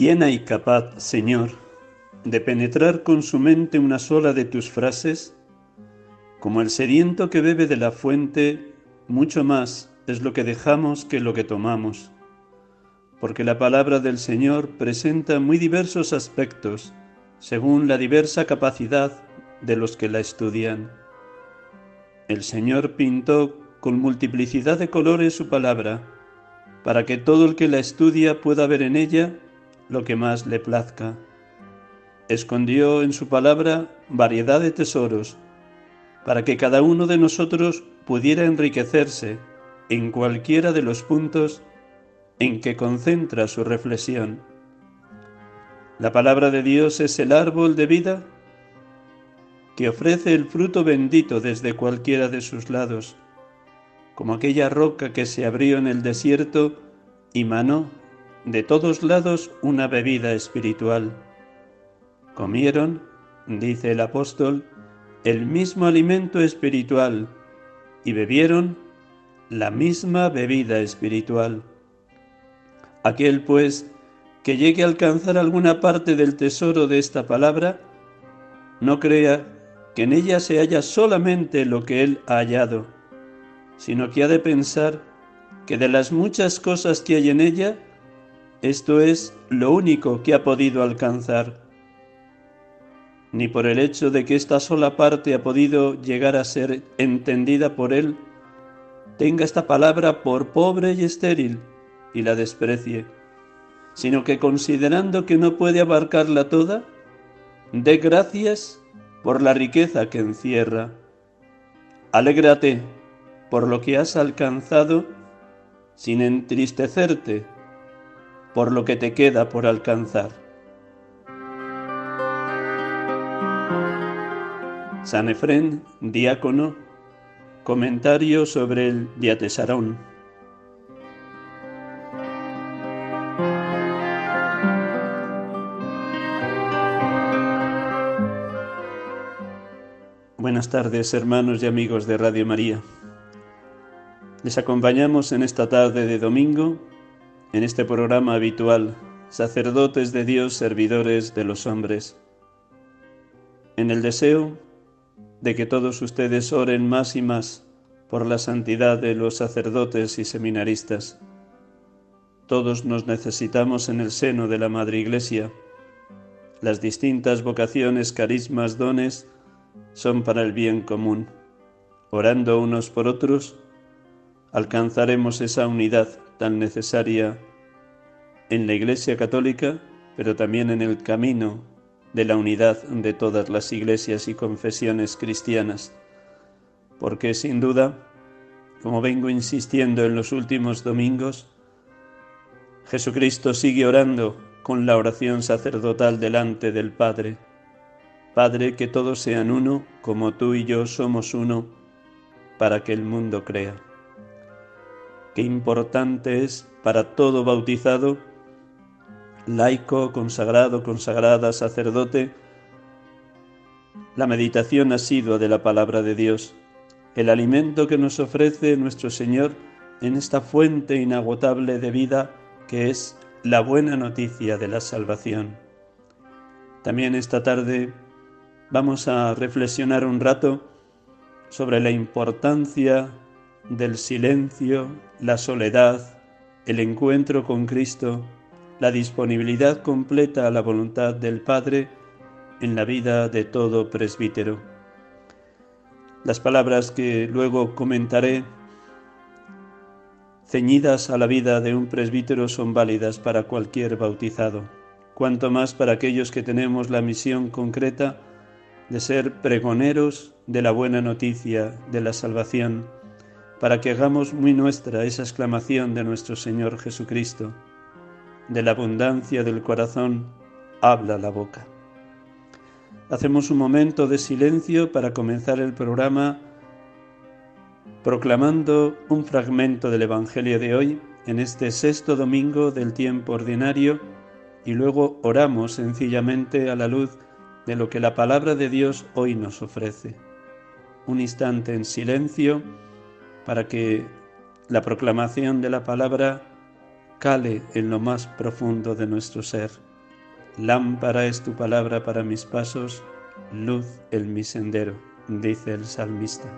¿Quién hay capaz, Señor, de penetrar con su mente una sola de tus frases? Como el sediento que bebe de la fuente, mucho más es lo que dejamos que lo que tomamos, porque la palabra del Señor presenta muy diversos aspectos según la diversa capacidad de los que la estudian. El Señor pintó con multiplicidad de colores su palabra, para que todo el que la estudia pueda ver en ella lo que más le plazca. Escondió en su palabra variedad de tesoros, para que cada uno de nosotros pudiera enriquecerse en cualquiera de los puntos en que concentra su reflexión. La palabra de Dios es el árbol de vida que ofrece el fruto bendito desde cualquiera de sus lados, como aquella roca que se abrió en el desierto y manó de todos lados una bebida espiritual. Comieron, dice el apóstol, el mismo alimento espiritual y bebieron la misma bebida espiritual. Aquel, pues, que llegue a alcanzar alguna parte del tesoro de esta palabra, no crea que en ella se halla solamente lo que él ha hallado, sino que ha de pensar que de las muchas cosas que hay en ella, esto es lo único que ha podido alcanzar. Ni por el hecho de que esta sola parte ha podido llegar a ser entendida por él, tenga esta palabra por pobre y estéril y la desprecie, sino que considerando que no puede abarcarla toda, dé gracias por la riqueza que encierra. Alégrate por lo que has alcanzado sin entristecerte por lo que te queda por alcanzar. San Efrén, diácono, comentario sobre el Diatesarón. Buenas tardes, hermanos y amigos de Radio María. Les acompañamos en esta tarde de domingo en este programa habitual, sacerdotes de Dios, servidores de los hombres, en el deseo de que todos ustedes oren más y más por la santidad de los sacerdotes y seminaristas. Todos nos necesitamos en el seno de la Madre Iglesia. Las distintas vocaciones, carismas, dones son para el bien común. Orando unos por otros, alcanzaremos esa unidad tan necesaria en la Iglesia Católica, pero también en el camino de la unidad de todas las iglesias y confesiones cristianas. Porque sin duda, como vengo insistiendo en los últimos domingos, Jesucristo sigue orando con la oración sacerdotal delante del Padre. Padre, que todos sean uno, como tú y yo somos uno, para que el mundo crea. Qué importante es para todo bautizado, laico, consagrado, consagrada, sacerdote, la meditación asidua de la palabra de Dios, el alimento que nos ofrece nuestro Señor en esta fuente inagotable de vida que es la buena noticia de la salvación. También esta tarde vamos a reflexionar un rato sobre la importancia del silencio, la soledad, el encuentro con Cristo, la disponibilidad completa a la voluntad del Padre en la vida de todo presbítero. Las palabras que luego comentaré, ceñidas a la vida de un presbítero, son válidas para cualquier bautizado, cuanto más para aquellos que tenemos la misión concreta de ser pregoneros de la buena noticia de la salvación, para que hagamos muy nuestra esa exclamación de nuestro Señor Jesucristo, de la abundancia del corazón habla la boca. Hacemos un momento de silencio para comenzar el programa proclamando un fragmento del Evangelio de hoy en este sexto domingo del tiempo ordinario y luego oramos sencillamente a la luz de lo que la palabra de Dios hoy nos ofrece. Un instante en silencio para que la proclamación de la palabra cale en lo más profundo de nuestro ser. Lámpara es tu palabra para mis pasos, luz en mi sendero, dice el salmista.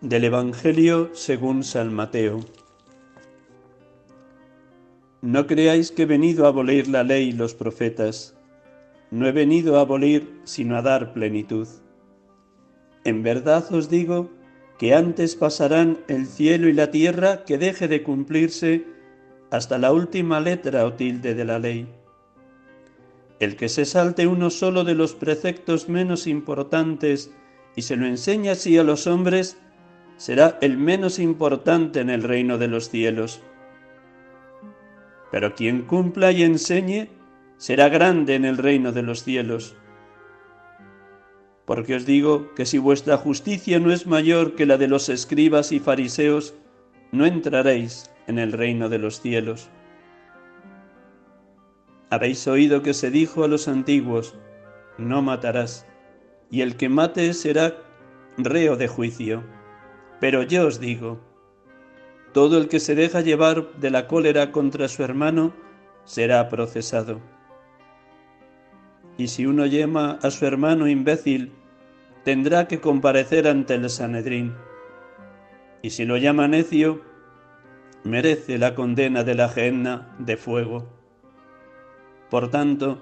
Del Evangelio según San Mateo. No creáis que he venido a abolir la ley y los profetas. No he venido a abolir, sino a dar plenitud. En verdad os digo que antes pasarán el cielo y la tierra que deje de cumplirse hasta la última letra o tilde de la ley. El que se salte uno solo de los preceptos menos importantes y se lo enseña así a los hombres, será el menos importante en el reino de los cielos. Pero quien cumpla y enseñe será grande en el reino de los cielos. Porque os digo que si vuestra justicia no es mayor que la de los escribas y fariseos, no entraréis en el reino de los cielos. Habéis oído que se dijo a los antiguos, no matarás, y el que mate será reo de juicio. Pero yo os digo, todo el que se deja llevar de la cólera contra su hermano será procesado. Y si uno llama a su hermano imbécil, tendrá que comparecer ante el Sanedrín. Y si lo llama necio, merece la condena de la gehenna de fuego. Por tanto,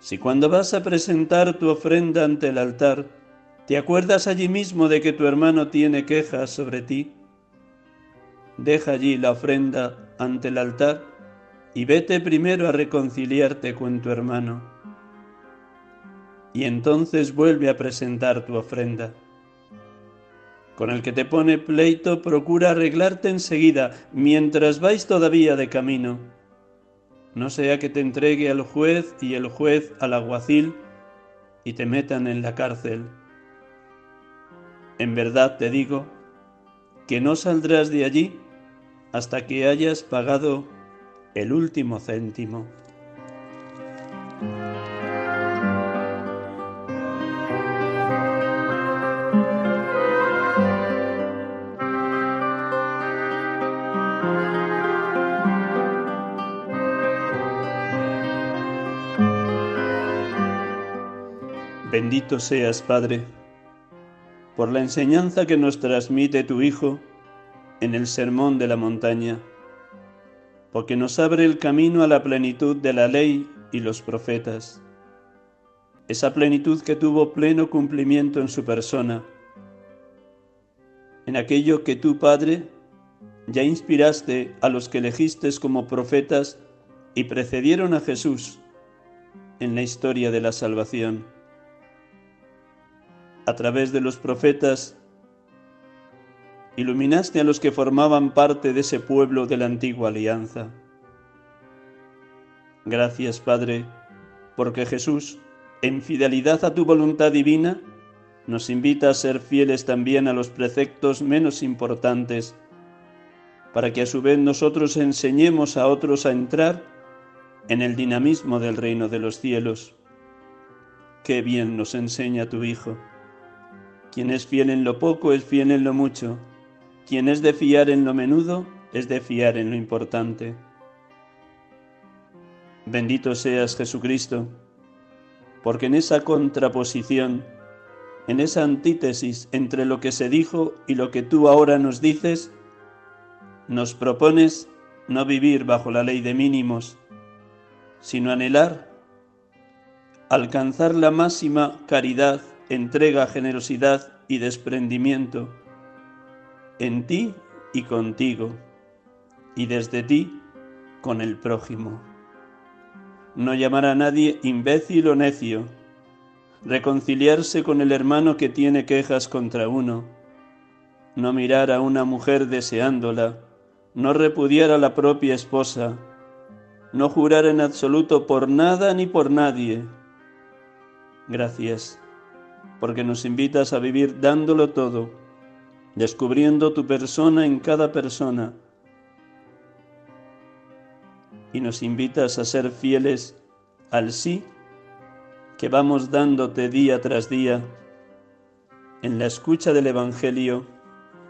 si cuando vas a presentar tu ofrenda ante el altar, ¿Te acuerdas allí mismo de que tu hermano tiene quejas sobre ti? Deja allí la ofrenda ante el altar y vete primero a reconciliarte con tu hermano. Y entonces vuelve a presentar tu ofrenda. Con el que te pone pleito, procura arreglarte enseguida, mientras vais todavía de camino. No sea que te entregue al juez y el juez al alguacil y te metan en la cárcel en verdad te digo que no saldrás de allí hasta que hayas pagado el último céntimo. Bendito seas, Padre por la enseñanza que nos transmite tu Hijo en el Sermón de la Montaña, porque nos abre el camino a la plenitud de la ley y los profetas, esa plenitud que tuvo pleno cumplimiento en su persona, en aquello que tú, Padre, ya inspiraste a los que elegiste como profetas y precedieron a Jesús en la historia de la salvación. A través de los profetas, iluminaste a los que formaban parte de ese pueblo de la antigua alianza. Gracias, Padre, porque Jesús, en fidelidad a tu voluntad divina, nos invita a ser fieles también a los preceptos menos importantes, para que a su vez nosotros enseñemos a otros a entrar en el dinamismo del reino de los cielos. Qué bien nos enseña tu Hijo. Quien es fiel en lo poco es fiel en lo mucho. Quien es de fiar en lo menudo es de fiar en lo importante. Bendito seas Jesucristo, porque en esa contraposición, en esa antítesis entre lo que se dijo y lo que tú ahora nos dices, nos propones no vivir bajo la ley de mínimos, sino anhelar alcanzar la máxima caridad entrega, generosidad y desprendimiento en ti y contigo, y desde ti con el prójimo. No llamar a nadie imbécil o necio, reconciliarse con el hermano que tiene quejas contra uno, no mirar a una mujer deseándola, no repudiar a la propia esposa, no jurar en absoluto por nada ni por nadie. Gracias, porque nos invitas a vivir dándolo todo, descubriendo tu persona en cada persona, y nos invitas a ser fieles al sí que vamos dándote día tras día en la escucha del Evangelio,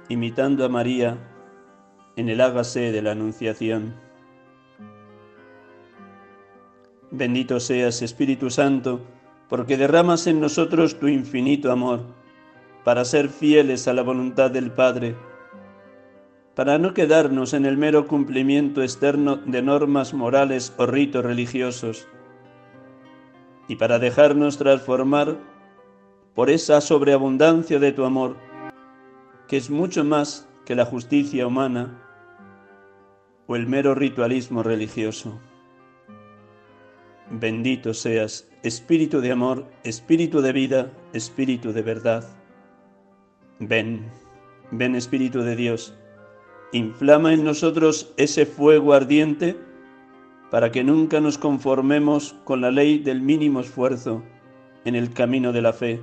imitando a María en el hágase de la Anunciación. Bendito seas, Espíritu Santo, porque derramas en nosotros tu infinito amor, para ser fieles a la voluntad del Padre, para no quedarnos en el mero cumplimiento externo de normas morales o ritos religiosos, y para dejarnos transformar por esa sobreabundancia de tu amor, que es mucho más que la justicia humana o el mero ritualismo religioso. Bendito seas, Espíritu de amor, Espíritu de vida, Espíritu de verdad. Ven, ven Espíritu de Dios, inflama en nosotros ese fuego ardiente para que nunca nos conformemos con la ley del mínimo esfuerzo en el camino de la fe,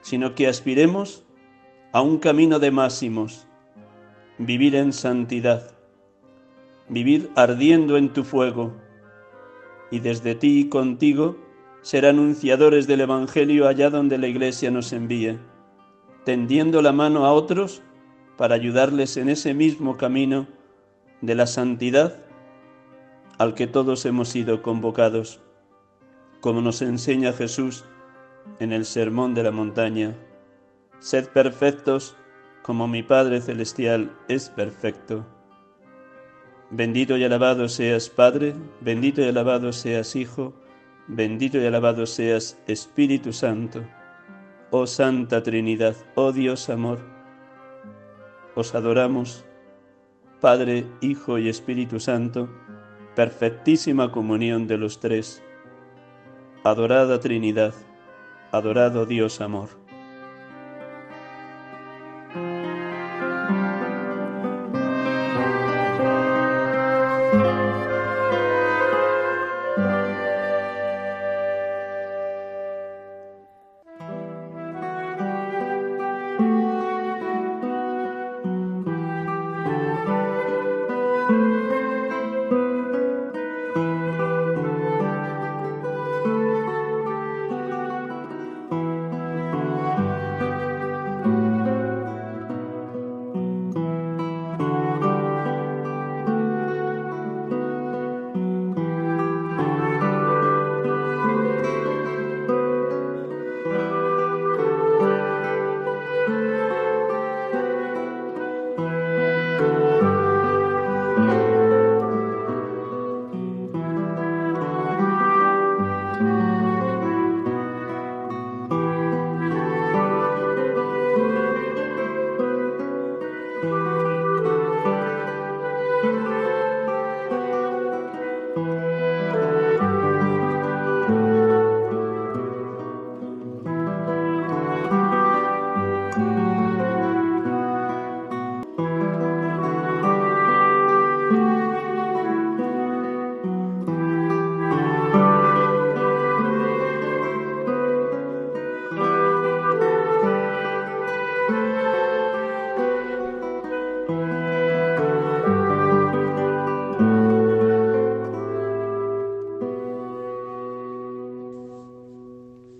sino que aspiremos a un camino de máximos, vivir en santidad, vivir ardiendo en tu fuego, y desde ti y contigo ser anunciadores del Evangelio allá donde la Iglesia nos envíe, tendiendo la mano a otros para ayudarles en ese mismo camino de la santidad al que todos hemos sido convocados, como nos enseña Jesús en el Sermón de la Montaña. Sed perfectos como mi Padre Celestial es perfecto. Bendito y alabado seas Padre, bendito y alabado seas Hijo, bendito y alabado seas Espíritu Santo. Oh Santa Trinidad, oh Dios amor, os adoramos, Padre, Hijo y Espíritu Santo, perfectísima comunión de los tres. Adorada Trinidad, adorado Dios amor.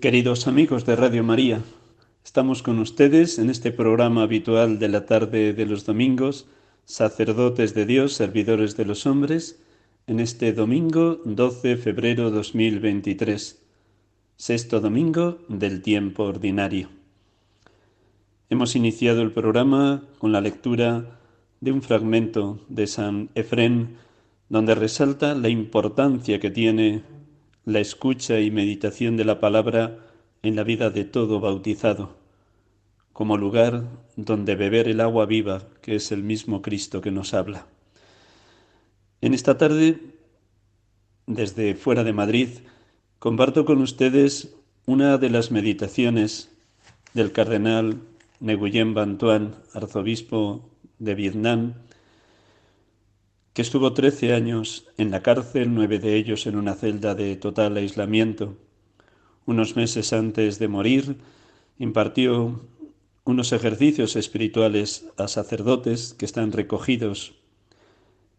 Queridos amigos de Radio María, estamos con ustedes en este programa habitual de la tarde de los domingos, sacerdotes de Dios, servidores de los hombres, en este domingo 12 de febrero 2023, sexto domingo del tiempo ordinario. Hemos iniciado el programa con la lectura de un fragmento de San Efrén, donde resalta la importancia que tiene la escucha y meditación de la palabra en la vida de todo bautizado, como lugar donde beber el agua viva que es el mismo Cristo que nos habla. En esta tarde, desde fuera de Madrid, comparto con ustedes una de las meditaciones del cardenal Nguyen Van arzobispo de Vietnam, que estuvo trece años en la cárcel, nueve de ellos en una celda de total aislamiento. Unos meses antes de morir, impartió unos ejercicios espirituales a sacerdotes que están recogidos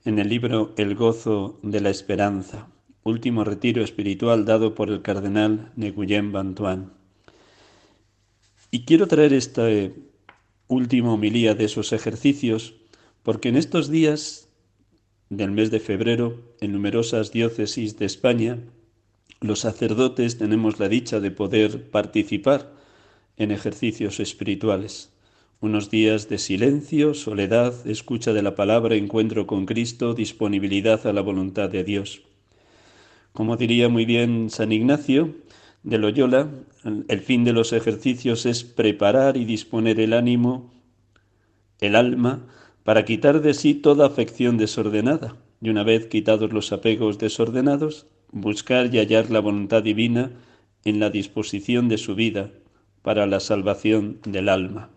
en el libro El gozo de la esperanza, último retiro espiritual dado por el cardenal Nguyen Van Tuan. Y quiero traer esta última homilía de esos ejercicios porque en estos días del mes de febrero, en numerosas diócesis de España, los sacerdotes tenemos la dicha de poder participar en ejercicios espirituales unos días de silencio, soledad, escucha de la palabra, encuentro con Cristo, disponibilidad a la voluntad de Dios. Como diría muy bien San Ignacio de Loyola, el fin de los ejercicios es preparar y disponer el ánimo, el alma, para quitar de sí toda afección desordenada, y una vez quitados los apegos desordenados, buscar y hallar la voluntad divina en la disposición de su vida para la salvación del alma.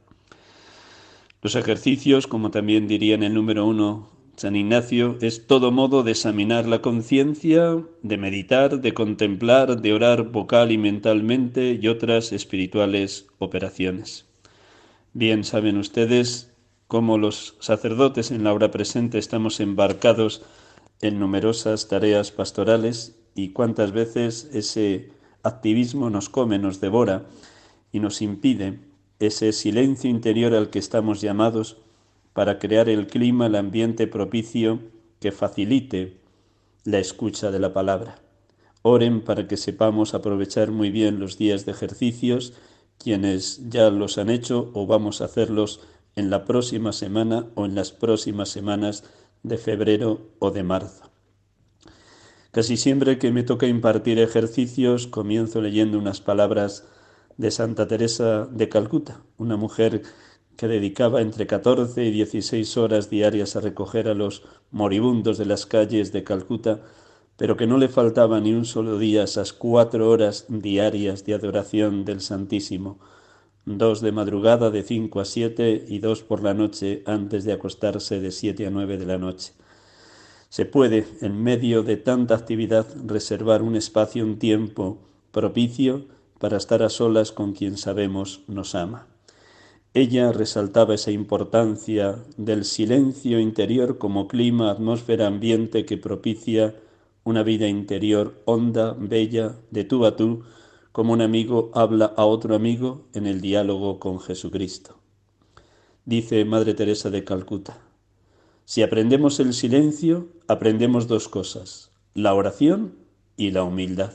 Los ejercicios, como también diría en el número uno San Ignacio, es todo modo de examinar la conciencia, de meditar, de contemplar, de orar vocal y mentalmente y otras espirituales operaciones. Bien saben ustedes cómo los sacerdotes en la hora presente estamos embarcados en numerosas tareas pastorales y cuántas veces ese activismo nos come, nos devora y nos impide ese silencio interior al que estamos llamados para crear el clima, el ambiente propicio que facilite la escucha de la palabra. Oren para que sepamos aprovechar muy bien los días de ejercicios, quienes ya los han hecho o vamos a hacerlos en la próxima semana o en las próximas semanas de febrero o de marzo. Casi siempre que me toca impartir ejercicios comienzo leyendo unas palabras de Santa Teresa de Calcuta, una mujer que dedicaba entre 14 y 16 horas diarias a recoger a los moribundos de las calles de Calcuta, pero que no le faltaba ni un solo día esas cuatro horas diarias de adoración del Santísimo, dos de madrugada de cinco a siete y dos por la noche antes de acostarse de siete a nueve de la noche. Se puede, en medio de tanta actividad, reservar un espacio, un tiempo propicio para estar a solas con quien sabemos nos ama. Ella resaltaba esa importancia del silencio interior como clima, atmósfera, ambiente que propicia una vida interior honda, bella, de tú a tú, como un amigo habla a otro amigo en el diálogo con Jesucristo. Dice Madre Teresa de Calcuta, si aprendemos el silencio, aprendemos dos cosas, la oración y la humildad.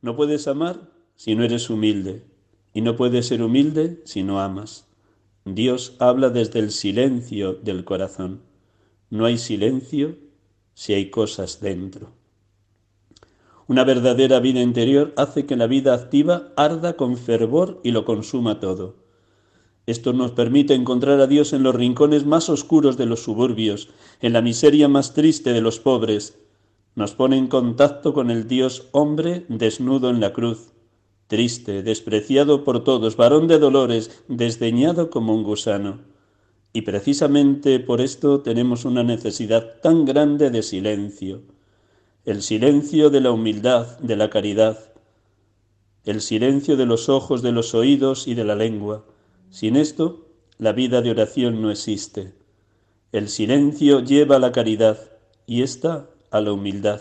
No puedes amar si no eres humilde, y no puedes ser humilde si no amas. Dios habla desde el silencio del corazón. No hay silencio si hay cosas dentro. Una verdadera vida interior hace que la vida activa arda con fervor y lo consuma todo. Esto nos permite encontrar a Dios en los rincones más oscuros de los suburbios, en la miseria más triste de los pobres. Nos pone en contacto con el Dios hombre desnudo en la cruz triste, despreciado por todos, varón de dolores, desdeñado como un gusano. Y precisamente por esto tenemos una necesidad tan grande de silencio, el silencio de la humildad, de la caridad, el silencio de los ojos, de los oídos y de la lengua. Sin esto, la vida de oración no existe. El silencio lleva a la caridad y ésta a la humildad.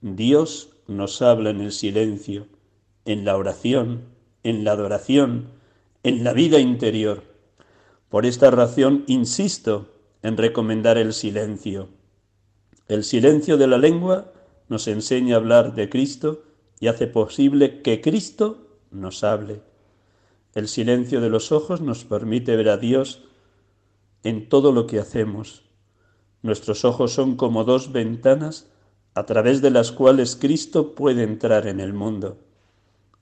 Dios nos habla en el silencio en la oración, en la adoración, en la vida interior. Por esta razón insisto en recomendar el silencio. El silencio de la lengua nos enseña a hablar de Cristo y hace posible que Cristo nos hable. El silencio de los ojos nos permite ver a Dios en todo lo que hacemos. Nuestros ojos son como dos ventanas a través de las cuales Cristo puede entrar en el mundo.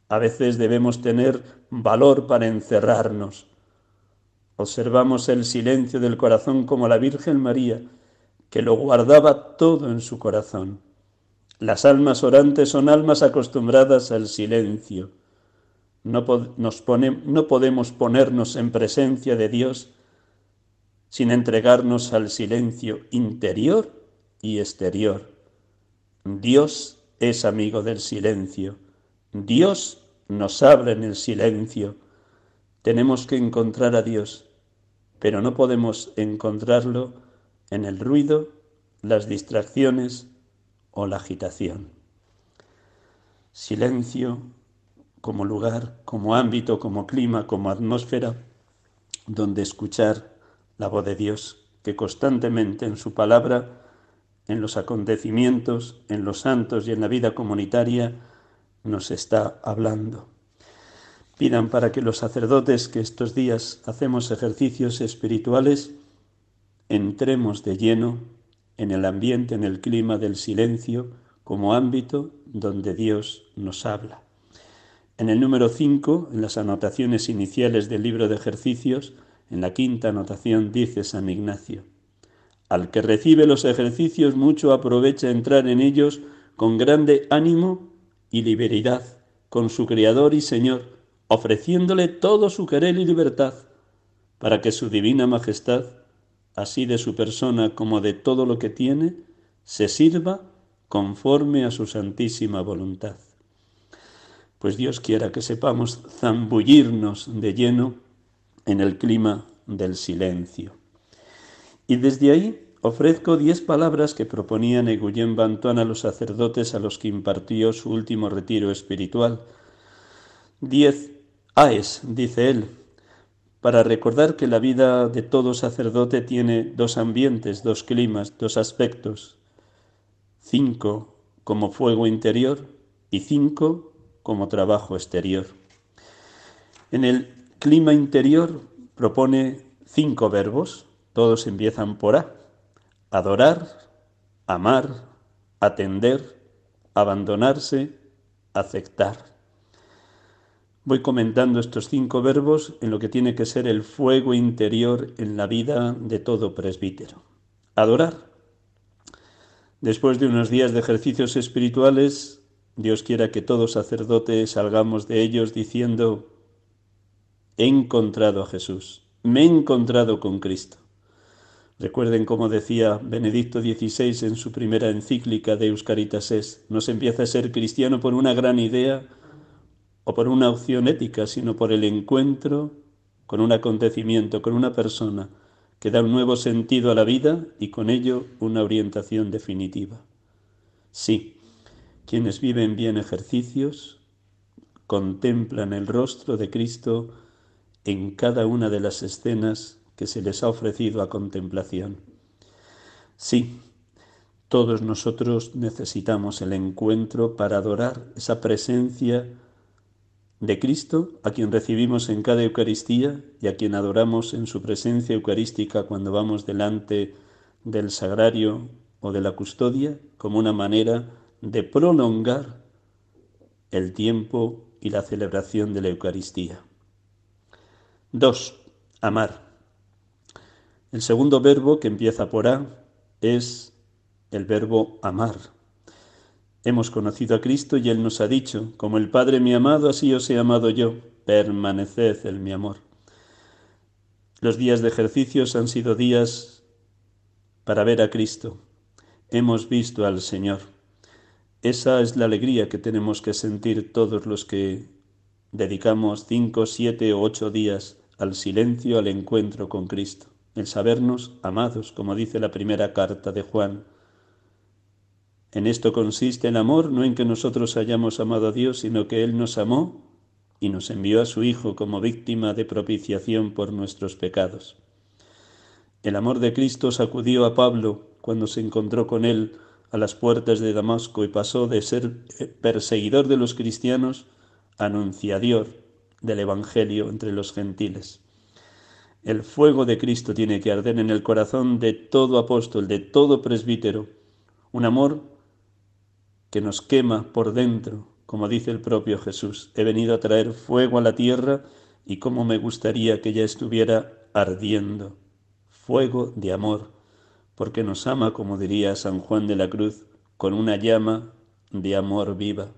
A veces debemos tener valor para encerrarnos. Observamos el silencio del corazón como la Virgen María, que lo guardaba todo en su corazón. Las almas orantes son almas acostumbradas al silencio. No, nos no podemos ponernos en presencia de Dios sin entregarnos al silencio interior y exterior. Dios es amigo del silencio. Dios nos habla en el silencio. Tenemos que encontrar a Dios, pero no podemos encontrarlo en el ruido, las distracciones o la agitación. Silencio como lugar, como ámbito, como clima, como atmósfera, donde escuchar la voz de Dios, que constantemente en su palabra, en los acontecimientos, en los santos y en la vida comunitaria, nos está hablando. Pidan para que los sacerdotes que estos días hacemos ejercicios espirituales, entremos de lleno en el ambiente, en el clima del silencio, como ámbito donde Dios nos habla. En el número 5, en las anotaciones iniciales del libro de ejercicios, en la quinta anotación dice San Ignacio, al que recibe los ejercicios mucho aprovecha entrar en ellos con grande ánimo y liberidad, con su Creador y Señor, ofreciéndole todo su querer y libertad, para que su divina majestad, así de su persona como de todo lo que tiene, se sirva conforme a su santísima voluntad. Pues Dios quiera que sepamos zambullirnos de lleno en el clima del silencio. Y desde ahí ofrezco diez palabras que proponía Neguyen Bantuán a los sacerdotes a los que impartió su último retiro espiritual. Diez AES, dice él, para recordar que la vida de todo sacerdote tiene dos ambientes, dos climas, dos aspectos. Cinco como fuego interior y cinco como trabajo exterior. En el clima interior propone cinco verbos, todos empiezan por A. Adorar, amar, atender, abandonarse, aceptar. Voy comentando estos cinco verbos en lo que tiene que ser el fuego interior en la vida de todo presbítero. Adorar. Después de unos días de ejercicios espirituales, Dios quiera que todos sacerdotes salgamos de ellos diciendo, he encontrado a Jesús, me he encontrado con Cristo. Recuerden cómo decía Benedicto XVI en su primera encíclica de Euscaritas es, no se empieza a ser cristiano por una gran idea, o por una opción ética, sino por el encuentro con un acontecimiento, con una persona que da un nuevo sentido a la vida y con ello una orientación definitiva. Sí, quienes viven bien ejercicios contemplan el rostro de Cristo en cada una de las escenas que se les ha ofrecido a contemplación. Sí, todos nosotros necesitamos el encuentro para adorar esa presencia de Cristo, a quien recibimos en cada Eucaristía y a quien adoramos en su presencia eucarística cuando vamos delante del sagrario o de la custodia, como una manera de prolongar el tiempo y la celebración de la Eucaristía. 2. Amar. El segundo verbo que empieza por A es el verbo amar Hemos conocido a Cristo y Él nos ha dicho, como el Padre me ha amado, así os he amado yo, permaneced en mi amor. Los días de ejercicios han sido días para ver a Cristo. Hemos visto al Señor. Esa es la alegría que tenemos que sentir todos los que dedicamos cinco, siete o ocho días al silencio, al encuentro con Cristo, el sabernos amados, como dice la primera carta de Juan en esto consiste el amor, no en que nosotros hayamos amado a Dios, sino que Él nos amó y nos envió a su Hijo como víctima de propiciación por nuestros pecados. El amor de Cristo sacudió a Pablo cuando se encontró con él a las puertas de Damasco y pasó de ser perseguidor de los cristianos a anunciador del Evangelio entre los gentiles. El fuego de Cristo tiene que arder en el corazón de todo apóstol, de todo presbítero, un amor que nos quema por dentro, como dice el propio Jesús. He venido a traer fuego a la tierra y cómo me gustaría que ya estuviera ardiendo. Fuego de amor porque nos ama, como diría San Juan de la Cruz, con una llama de amor viva.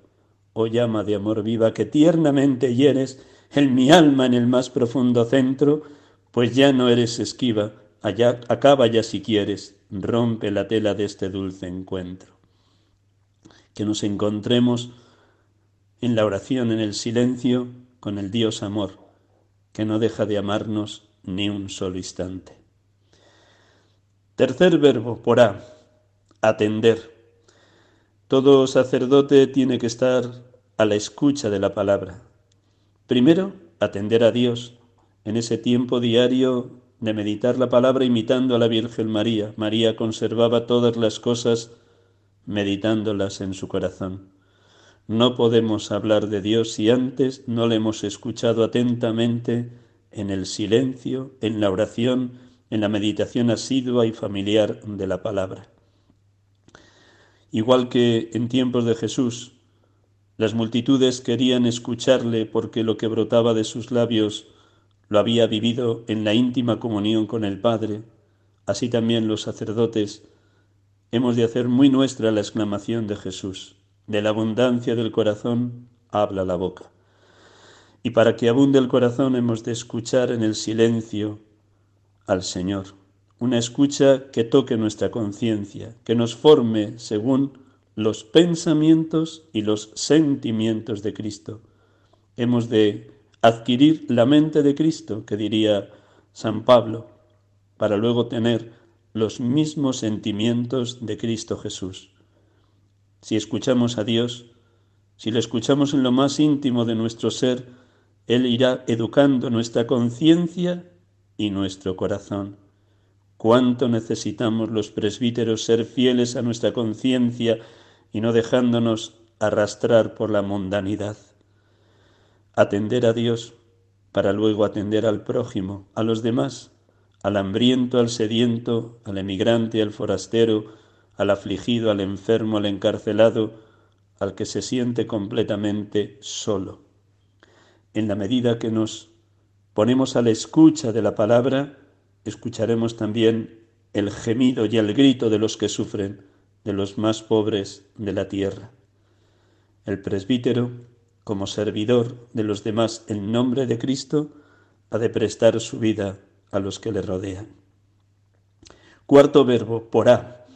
Oh llama de amor viva que tiernamente hieres en mi alma en el más profundo centro, pues ya no eres esquiva, acaba ya si quieres, rompe la tela de este dulce encuentro. Que nos encontremos en la oración, en el silencio, con el Dios amor, que no deja de amarnos ni un solo instante. Tercer verbo, porá, atender. Todo sacerdote tiene que estar a la escucha de la palabra. Primero, atender a Dios en ese tiempo diario de meditar la palabra imitando a la Virgen María. María conservaba todas las cosas meditándolas en su corazón. No podemos hablar de Dios si antes no le hemos escuchado atentamente en el silencio, en la oración, en la meditación asidua y familiar de la palabra. Igual que en tiempos de Jesús, las multitudes querían escucharle porque lo que brotaba de sus labios lo había vivido en la íntima comunión con el Padre, así también los sacerdotes hemos de hacer muy nuestra la exclamación de Jesús, de la abundancia del corazón habla la boca. Y para que abunde el corazón hemos de escuchar en el silencio al Señor, una escucha que toque nuestra conciencia, que nos forme según los pensamientos y los sentimientos de Cristo. Hemos de adquirir la mente de Cristo, que diría San Pablo, para luego tener los mismos sentimientos de Cristo Jesús. Si escuchamos a Dios, si le escuchamos en lo más íntimo de nuestro ser, Él irá educando nuestra conciencia y nuestro corazón. Cuánto necesitamos los presbíteros ser fieles a nuestra conciencia y no dejándonos arrastrar por la mundanidad atender a Dios para luego atender al prójimo, a los demás, al hambriento, al sediento, al emigrante, al forastero, al afligido, al enfermo, al encarcelado, al que se siente completamente solo. En la medida que nos ponemos a la escucha de la palabra, escucharemos también el gemido y el grito de los que sufren, de los más pobres de la tierra. El presbítero como servidor de los demás en nombre de Cristo, ha de prestar su vida a los que le rodean. Cuarto verbo, porá,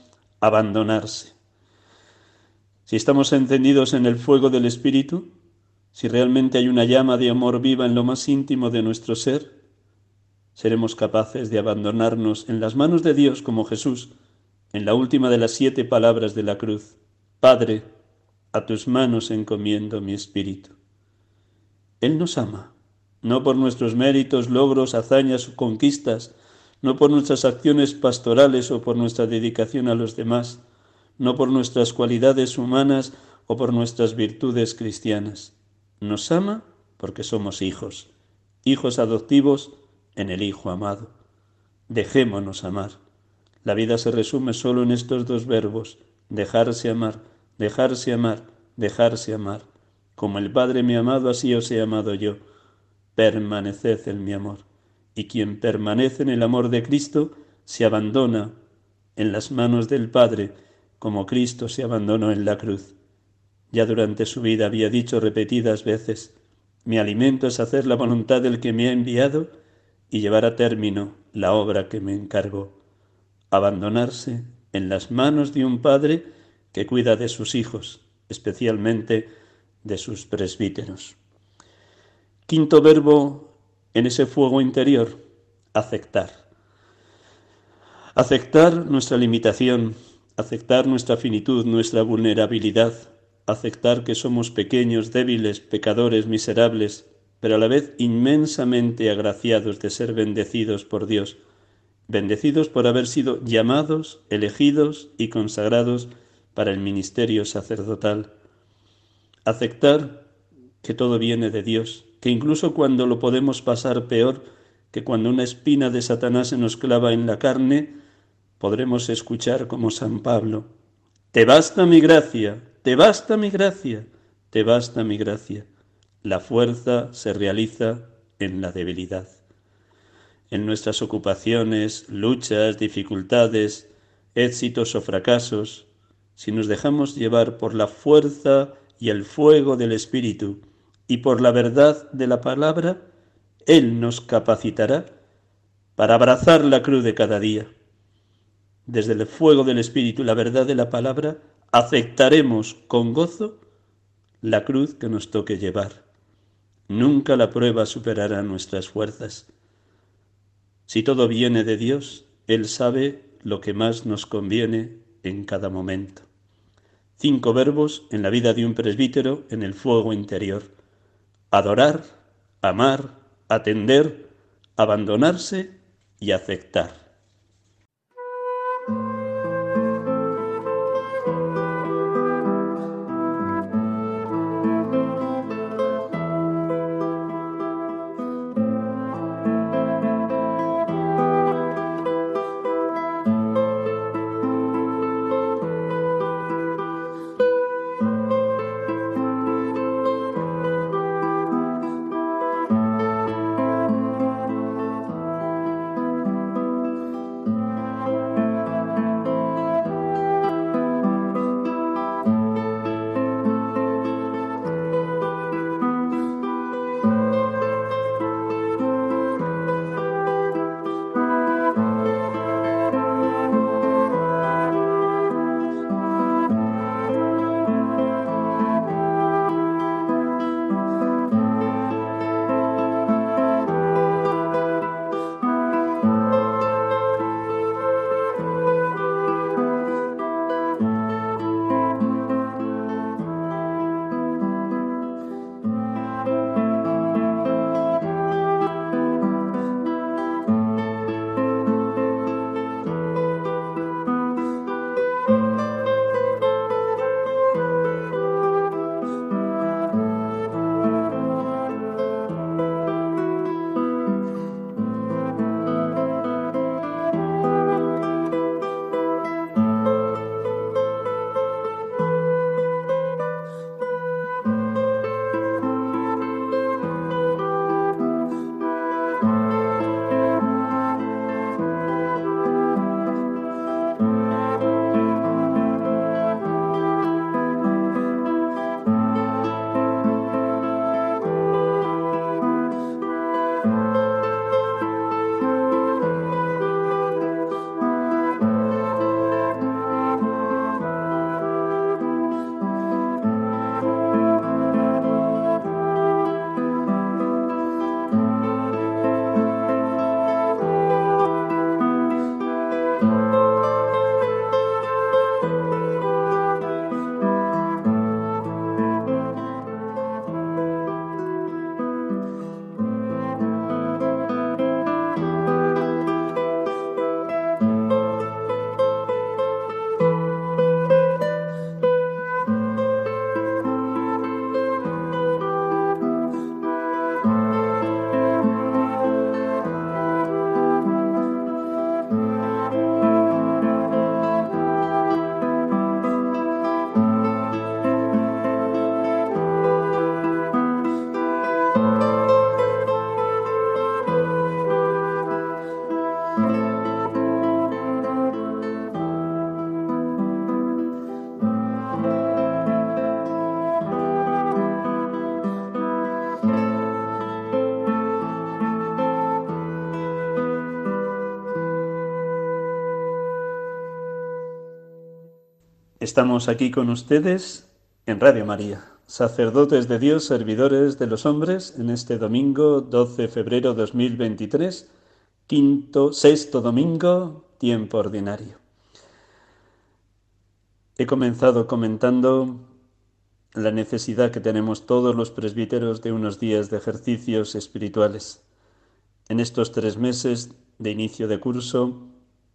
abandonarse. Si estamos encendidos en el fuego del Espíritu, si realmente hay una llama de amor viva en lo más íntimo de nuestro ser, seremos capaces de abandonarnos en las manos de Dios como Jesús, en la última de las siete palabras de la cruz. Padre, a tus manos encomiendo mi espíritu. Él nos ama, no por nuestros méritos, logros, hazañas o conquistas, no por nuestras acciones pastorales o por nuestra dedicación a los demás, no por nuestras cualidades humanas o por nuestras virtudes cristianas. Nos ama porque somos hijos, hijos adoptivos en el Hijo amado. Dejémonos amar. La vida se resume solo en estos dos verbos, dejarse amar dejarse amar, dejarse amar. Como el Padre me ha amado, así os he amado yo. Permaneced en mi amor. Y quien permanece en el amor de Cristo se abandona en las manos del Padre, como Cristo se abandonó en la cruz. Ya durante su vida había dicho repetidas veces, mi alimento es hacer la voluntad del que me ha enviado y llevar a término la obra que me encargó. Abandonarse en las manos de un Padre que cuida de sus hijos, especialmente de sus presbíteros. Quinto verbo en ese fuego interior, aceptar. Aceptar nuestra limitación, aceptar nuestra finitud, nuestra vulnerabilidad, aceptar que somos pequeños, débiles, pecadores, miserables, pero a la vez inmensamente agraciados de ser bendecidos por Dios, bendecidos por haber sido llamados, elegidos y consagrados para el ministerio sacerdotal. Aceptar que todo viene de Dios, que incluso cuando lo podemos pasar peor, que cuando una espina de Satanás se nos clava en la carne, podremos escuchar como San Pablo, Te basta mi gracia, te basta mi gracia, te basta mi gracia. La fuerza se realiza en la debilidad. En nuestras ocupaciones, luchas, dificultades, éxitos o fracasos, si nos dejamos llevar por la fuerza y el fuego del Espíritu y por la verdad de la palabra, Él nos capacitará para abrazar la cruz de cada día. Desde el fuego del Espíritu y la verdad de la palabra, aceptaremos con gozo la cruz que nos toque llevar. Nunca la prueba superará nuestras fuerzas. Si todo viene de Dios, Él sabe lo que más nos conviene en cada momento. Cinco verbos en la vida de un presbítero en el fuego interior. Adorar, amar, atender, abandonarse y aceptar. Estamos aquí con ustedes en Radio María, sacerdotes de Dios, servidores de los hombres, en este domingo 12 de febrero 2023, quinto, sexto domingo, tiempo ordinario. He comenzado comentando la necesidad que tenemos todos los presbíteros de unos días de ejercicios espirituales. En estos tres meses de inicio de curso,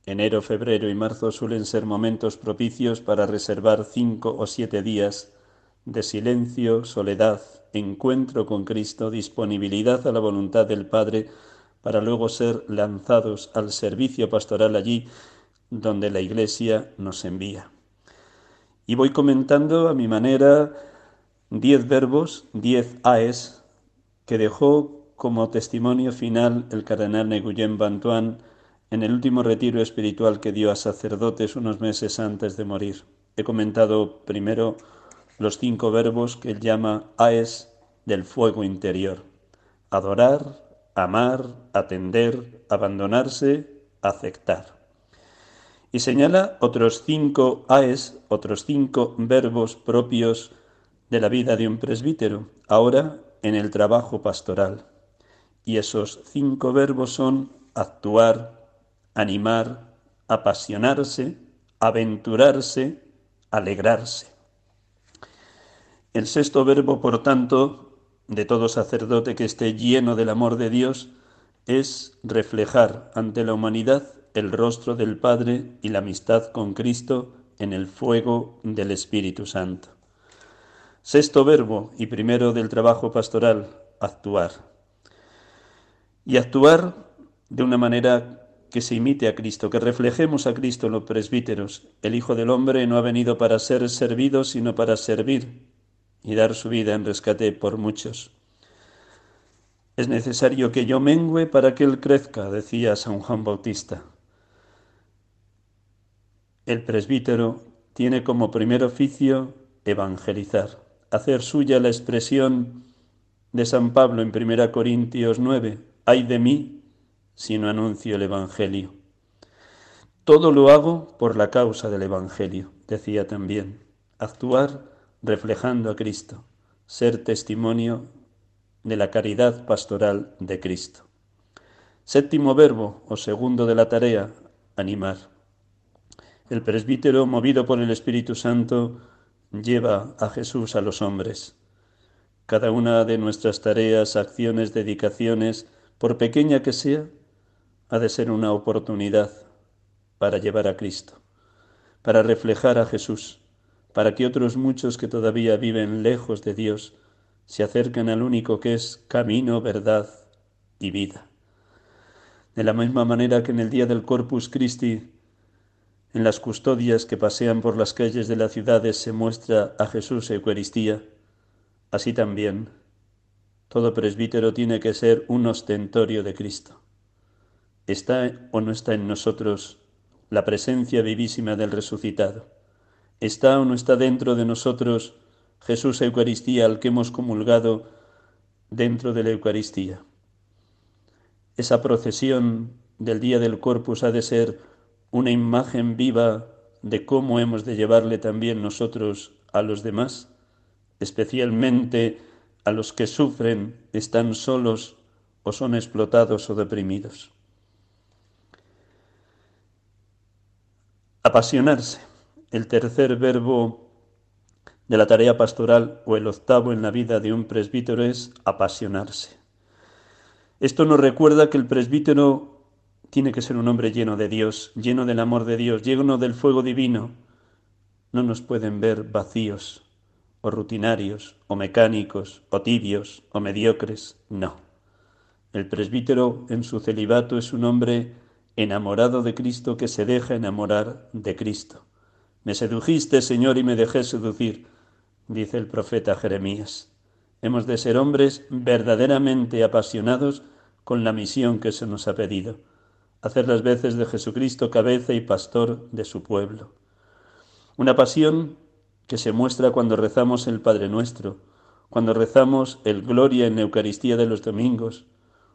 Enero, febrero y marzo suelen ser momentos propicios para reservar cinco o siete días de silencio, soledad, encuentro con Cristo, disponibilidad a la voluntad del Padre, para luego ser lanzados al servicio pastoral allí donde la Iglesia nos envía. Y voy comentando a mi manera diez verbos, diez AES, que dejó como testimonio final el cardenal Neguyen Bantuan en el último retiro espiritual que dio a sacerdotes unos meses antes de morir. He comentado primero los cinco verbos que él llama AES del fuego interior. Adorar, amar, atender, abandonarse, aceptar. Y señala otros cinco AES, otros cinco verbos propios de la vida de un presbítero, ahora en el trabajo pastoral. Y esos cinco verbos son actuar, animar, apasionarse, aventurarse, alegrarse. El sexto verbo, por tanto, de todo sacerdote que esté lleno del amor de Dios, es reflejar ante la humanidad el rostro del Padre y la amistad con Cristo en el fuego del Espíritu Santo. Sexto verbo y primero del trabajo pastoral, actuar. Y actuar de una manera que se imite a Cristo, que reflejemos a Cristo en los presbíteros. El Hijo del Hombre no ha venido para ser servido, sino para servir y dar su vida en rescate por muchos. Es necesario que yo mengüe para que Él crezca, decía San Juan Bautista. El presbítero tiene como primer oficio evangelizar hacer suya la expresión de San Pablo en 1 Corintios 9, ay de mí si no anuncio el Evangelio. Todo lo hago por la causa del Evangelio, decía también, actuar reflejando a Cristo, ser testimonio de la caridad pastoral de Cristo. Séptimo verbo o segundo de la tarea, animar. El presbítero, movido por el Espíritu Santo, lleva a Jesús a los hombres. Cada una de nuestras tareas, acciones, dedicaciones, por pequeña que sea, ha de ser una oportunidad para llevar a Cristo, para reflejar a Jesús, para que otros muchos que todavía viven lejos de Dios se acerquen al único que es camino, verdad y vida. De la misma manera que en el día del Corpus Christi en las custodias que pasean por las calles de las ciudades se muestra a Jesús Eucaristía, así también todo presbítero tiene que ser un ostentorio de Cristo. ¿Está o no está en nosotros la presencia vivísima del resucitado? ¿Está o no está dentro de nosotros Jesús Eucaristía al que hemos comulgado dentro de la Eucaristía? Esa procesión del día del Corpus ha de ser una imagen viva de cómo hemos de llevarle también nosotros a los demás, especialmente a los que sufren, están solos o son explotados o deprimidos. Apasionarse, el tercer verbo de la tarea pastoral o el octavo en la vida de un presbítero es apasionarse. Esto nos recuerda que el presbítero tiene que ser un hombre lleno de Dios, lleno del amor de Dios, lleno del fuego divino. No nos pueden ver vacíos, o rutinarios, o mecánicos, o tibios, o mediocres. No. El presbítero en su celibato es un hombre enamorado de Cristo que se deja enamorar de Cristo. Me sedujiste, Señor, y me dejé seducir, dice el profeta Jeremías. Hemos de ser hombres verdaderamente apasionados con la misión que se nos ha pedido hacer las veces de Jesucristo cabeza y pastor de su pueblo. Una pasión que se muestra cuando rezamos el Padre Nuestro, cuando rezamos el Gloria en Eucaristía de los domingos,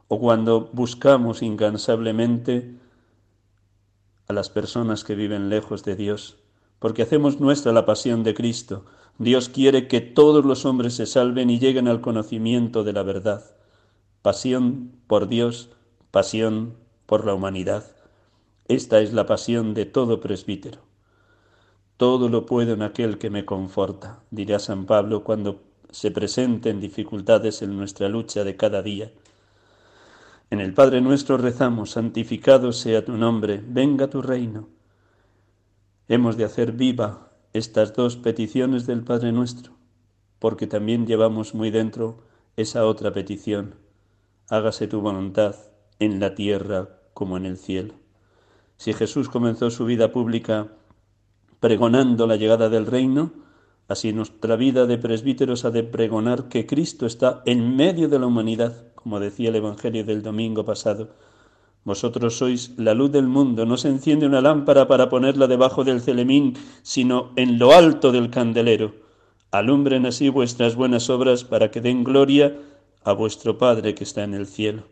o cuando buscamos incansablemente las personas que viven lejos de Dios, porque hacemos nuestra la pasión de Cristo. Dios quiere que todos los hombres se salven y lleguen al conocimiento de la verdad. Pasión por Dios, pasión por la humanidad. Esta es la pasión de todo presbítero. Todo lo puedo en aquel que me conforta, dirá San Pablo cuando se presenten dificultades en nuestra lucha de cada día. En el Padre nuestro rezamos, santificado sea tu nombre, venga tu reino. Hemos de hacer viva estas dos peticiones del Padre nuestro, porque también llevamos muy dentro esa otra petición. Hágase tu voluntad en la tierra como en el cielo. Si Jesús comenzó su vida pública pregonando la llegada del reino, así nuestra vida de presbíteros ha de pregonar que Cristo está en medio de la humanidad, como decía el Evangelio del domingo pasado, Vosotros sois la luz del mundo, no se enciende una lámpara para ponerla debajo del celemín, sino en lo alto del candelero. Alumbren así vuestras buenas obras para que den gloria a vuestro Padre que está en el cielo.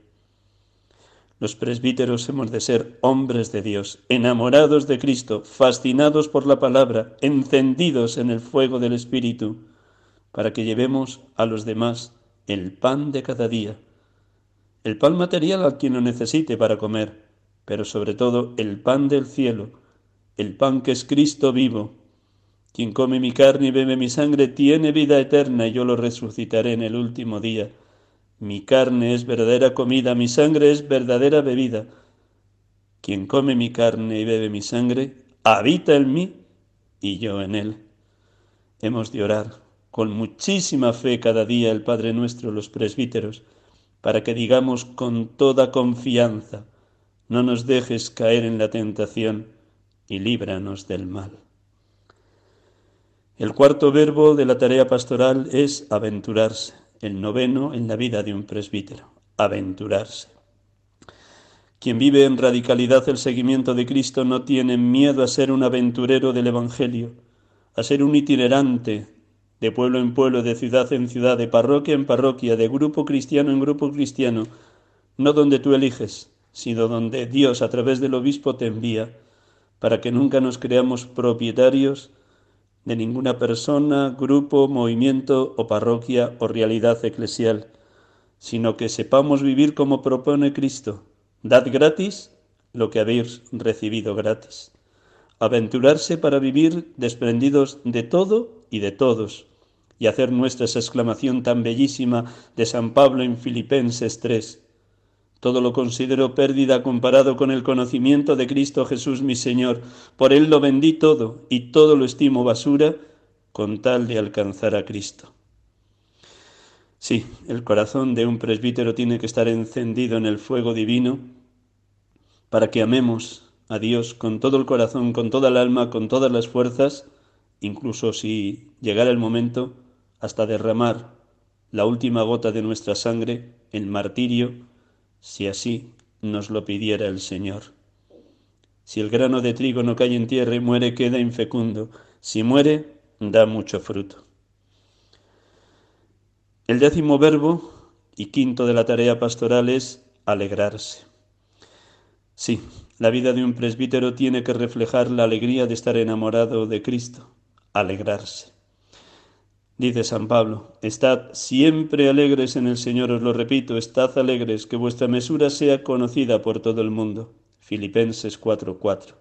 Los presbíteros hemos de ser hombres de Dios, enamorados de Cristo, fascinados por la palabra, encendidos en el fuego del Espíritu, para que llevemos a los demás el pan de cada día, el pan material a quien lo necesite para comer, pero sobre todo el pan del cielo, el pan que es Cristo vivo. Quien come mi carne y bebe mi sangre tiene vida eterna y yo lo resucitaré en el último día. Mi carne es verdadera comida, mi sangre es verdadera bebida. Quien come mi carne y bebe mi sangre, habita en mí y yo en él. Hemos de orar con muchísima fe cada día el Padre nuestro, los presbíteros, para que digamos con toda confianza, no nos dejes caer en la tentación y líbranos del mal. El cuarto verbo de la tarea pastoral es aventurarse el noveno en la vida de un presbítero, aventurarse. Quien vive en radicalidad el seguimiento de Cristo no tiene miedo a ser un aventurero del Evangelio, a ser un itinerante de pueblo en pueblo, de ciudad en ciudad, de parroquia en parroquia, de grupo cristiano en grupo cristiano, no donde tú eliges, sino donde Dios a través del obispo te envía, para que nunca nos creamos propietarios de ninguna persona, grupo, movimiento o parroquia o realidad eclesial, sino que sepamos vivir como propone Cristo. Dad gratis lo que habéis recibido gratis. Aventurarse para vivir desprendidos de todo y de todos, y hacer nuestra esa exclamación tan bellísima de San Pablo en Filipenses 3. Todo lo considero pérdida comparado con el conocimiento de Cristo Jesús mi Señor. Por Él lo vendí todo y todo lo estimo basura con tal de alcanzar a Cristo. Sí, el corazón de un presbítero tiene que estar encendido en el fuego divino para que amemos a Dios con todo el corazón, con toda el alma, con todas las fuerzas, incluso si llegara el momento hasta derramar la última gota de nuestra sangre en martirio si así nos lo pidiera el Señor. Si el grano de trigo no cae en tierra y muere, queda infecundo. Si muere, da mucho fruto. El décimo verbo y quinto de la tarea pastoral es alegrarse. Sí, la vida de un presbítero tiene que reflejar la alegría de estar enamorado de Cristo, alegrarse. Dice San Pablo, Estad siempre alegres en el Señor, os lo repito, estad alegres, que vuestra mesura sea conocida por todo el mundo. Filipenses 4:4.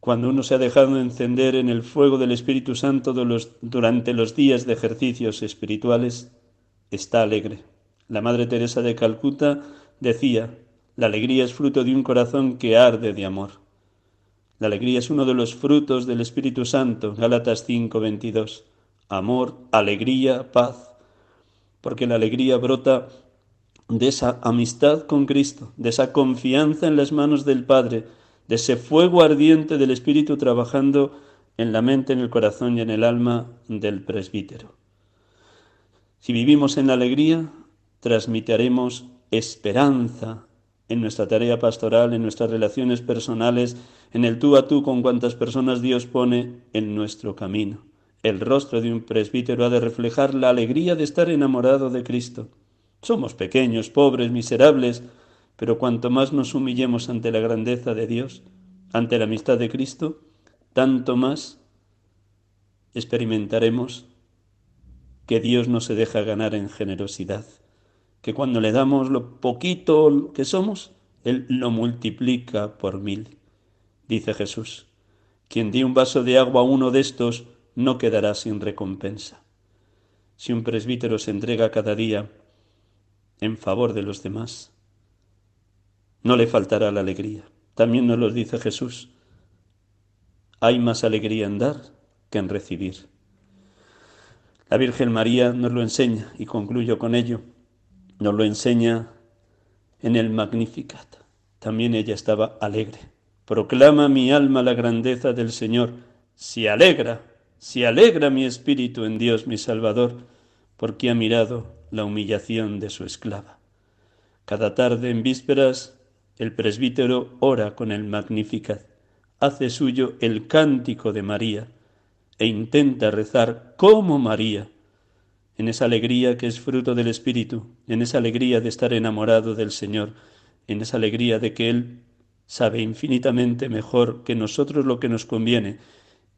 Cuando uno se ha dejado encender en el fuego del Espíritu Santo durante los días de ejercicios espirituales, está alegre. La Madre Teresa de Calcuta decía, la alegría es fruto de un corazón que arde de amor. La alegría es uno de los frutos del Espíritu Santo, Gálatas 5:22 amor, alegría, paz, porque la alegría brota de esa amistad con Cristo, de esa confianza en las manos del Padre, de ese fuego ardiente del Espíritu trabajando en la mente, en el corazón y en el alma del presbítero. Si vivimos en la alegría, transmitiremos esperanza en nuestra tarea pastoral, en nuestras relaciones personales, en el tú a tú con cuantas personas Dios pone en nuestro camino. El rostro de un presbítero ha de reflejar la alegría de estar enamorado de Cristo. Somos pequeños, pobres, miserables, pero cuanto más nos humillemos ante la grandeza de Dios, ante la amistad de Cristo, tanto más experimentaremos que Dios no se deja ganar en generosidad, que cuando le damos lo poquito que somos, Él lo multiplica por mil. Dice Jesús, quien dio un vaso de agua a uno de estos no quedará sin recompensa. Si un presbítero se entrega cada día en favor de los demás, no le faltará la alegría. También nos lo dice Jesús. Hay más alegría en dar que en recibir. La Virgen María nos lo enseña, y concluyo con ello, nos lo enseña en el Magnificat. También ella estaba alegre. Proclama mi alma la grandeza del Señor, se alegra se alegra mi espíritu en Dios mi Salvador, porque ha mirado la humillación de su esclava. Cada tarde en vísperas el presbítero ora con el Magnificat, hace suyo el cántico de María e intenta rezar como María, en esa alegría que es fruto del Espíritu, en esa alegría de estar enamorado del Señor, en esa alegría de que Él sabe infinitamente mejor que nosotros lo que nos conviene,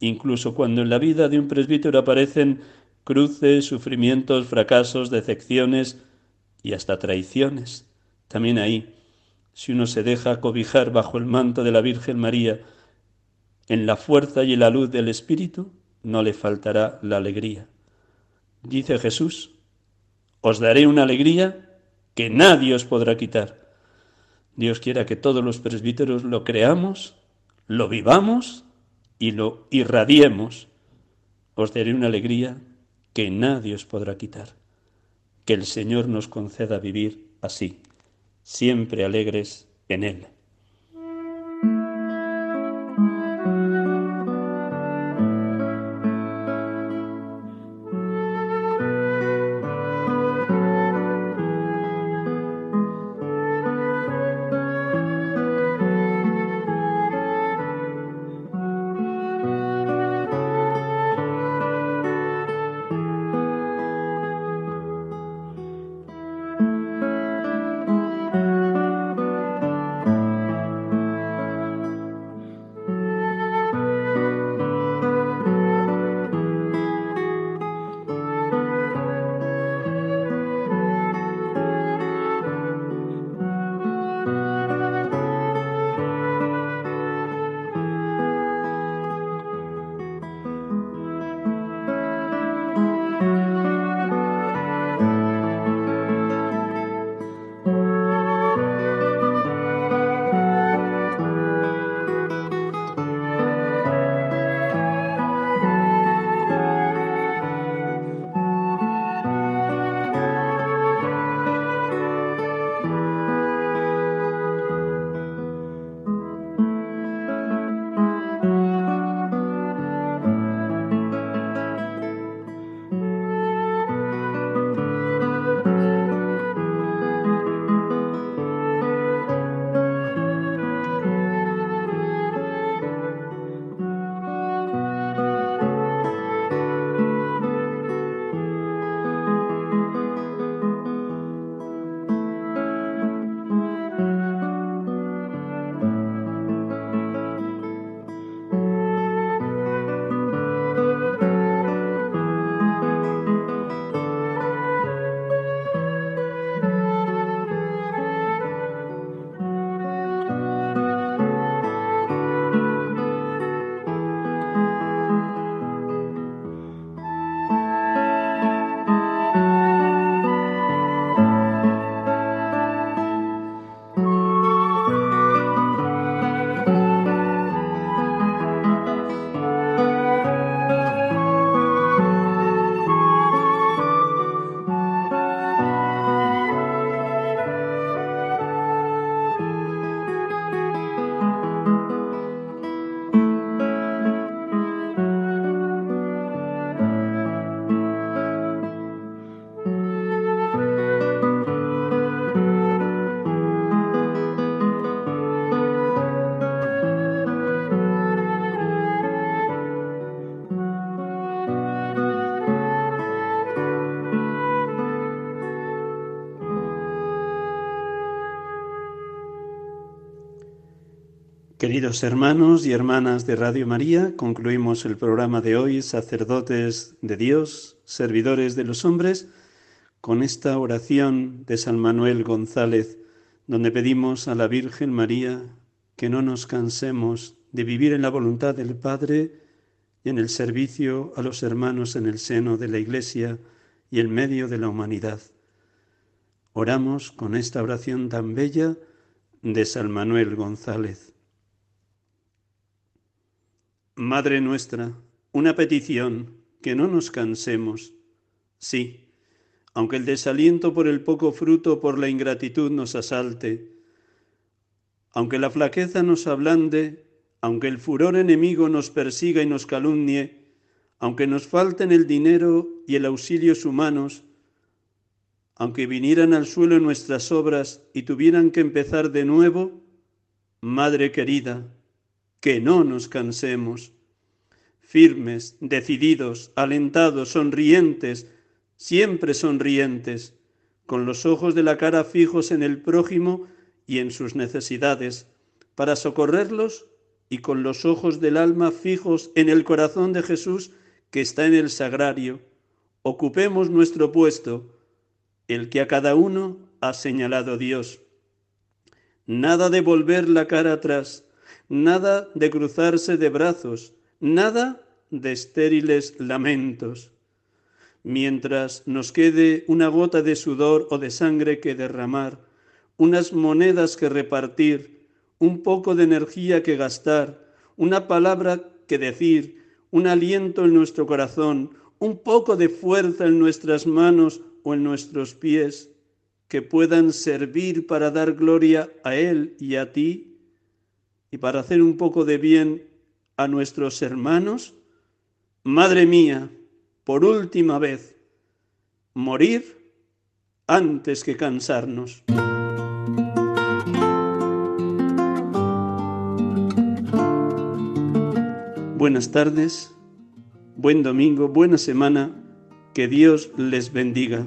incluso cuando en la vida de un presbítero aparecen cruces, sufrimientos, fracasos, decepciones y hasta traiciones. También ahí, si uno se deja cobijar bajo el manto de la Virgen María, en la fuerza y en la luz del Espíritu, no le faltará la alegría. Dice Jesús, os daré una alegría que nadie os podrá quitar. Dios quiera que todos los presbíteros lo creamos, lo vivamos y lo irradiemos. Os daré una alegría que nadie os podrá quitar. Que el Señor nos conceda vivir así, siempre alegres en Él. Queridos hermanos y hermanas de Radio María, concluimos el programa de hoy, sacerdotes de Dios, servidores de los hombres, con esta oración de San Manuel González, donde pedimos a la Virgen María que no nos cansemos de vivir en la voluntad del Padre y en el servicio a los hermanos en el seno de la Iglesia y en medio de la humanidad. Oramos con esta oración tan bella de San Manuel González. Madre nuestra, una petición, que no nos cansemos. Sí, aunque el desaliento por el poco fruto, por la ingratitud nos asalte, aunque la flaqueza nos ablande, aunque el furor enemigo nos persiga y nos calumnie, aunque nos falten el dinero y el auxilios humanos, aunque vinieran al suelo nuestras obras y tuvieran que empezar de nuevo, Madre querida, que no nos cansemos, firmes, decididos, alentados, sonrientes, siempre sonrientes, con los ojos de la cara fijos en el prójimo y en sus necesidades, para socorrerlos y con los ojos del alma fijos en el corazón de Jesús que está en el sagrario, ocupemos nuestro puesto, el que a cada uno ha señalado Dios. Nada de volver la cara atrás, nada de cruzarse de brazos, nada de estériles lamentos. Mientras nos quede una gota de sudor o de sangre que derramar, unas monedas que repartir, un poco de energía que gastar, una palabra que decir, un aliento en nuestro corazón, un poco de fuerza en nuestras manos o en nuestros pies, que puedan servir para dar gloria a Él y a ti y para hacer un poco de bien a nuestros hermanos? Madre mía, por última vez, morir antes que cansarnos. Buenas tardes, buen domingo, buena semana, que Dios les bendiga.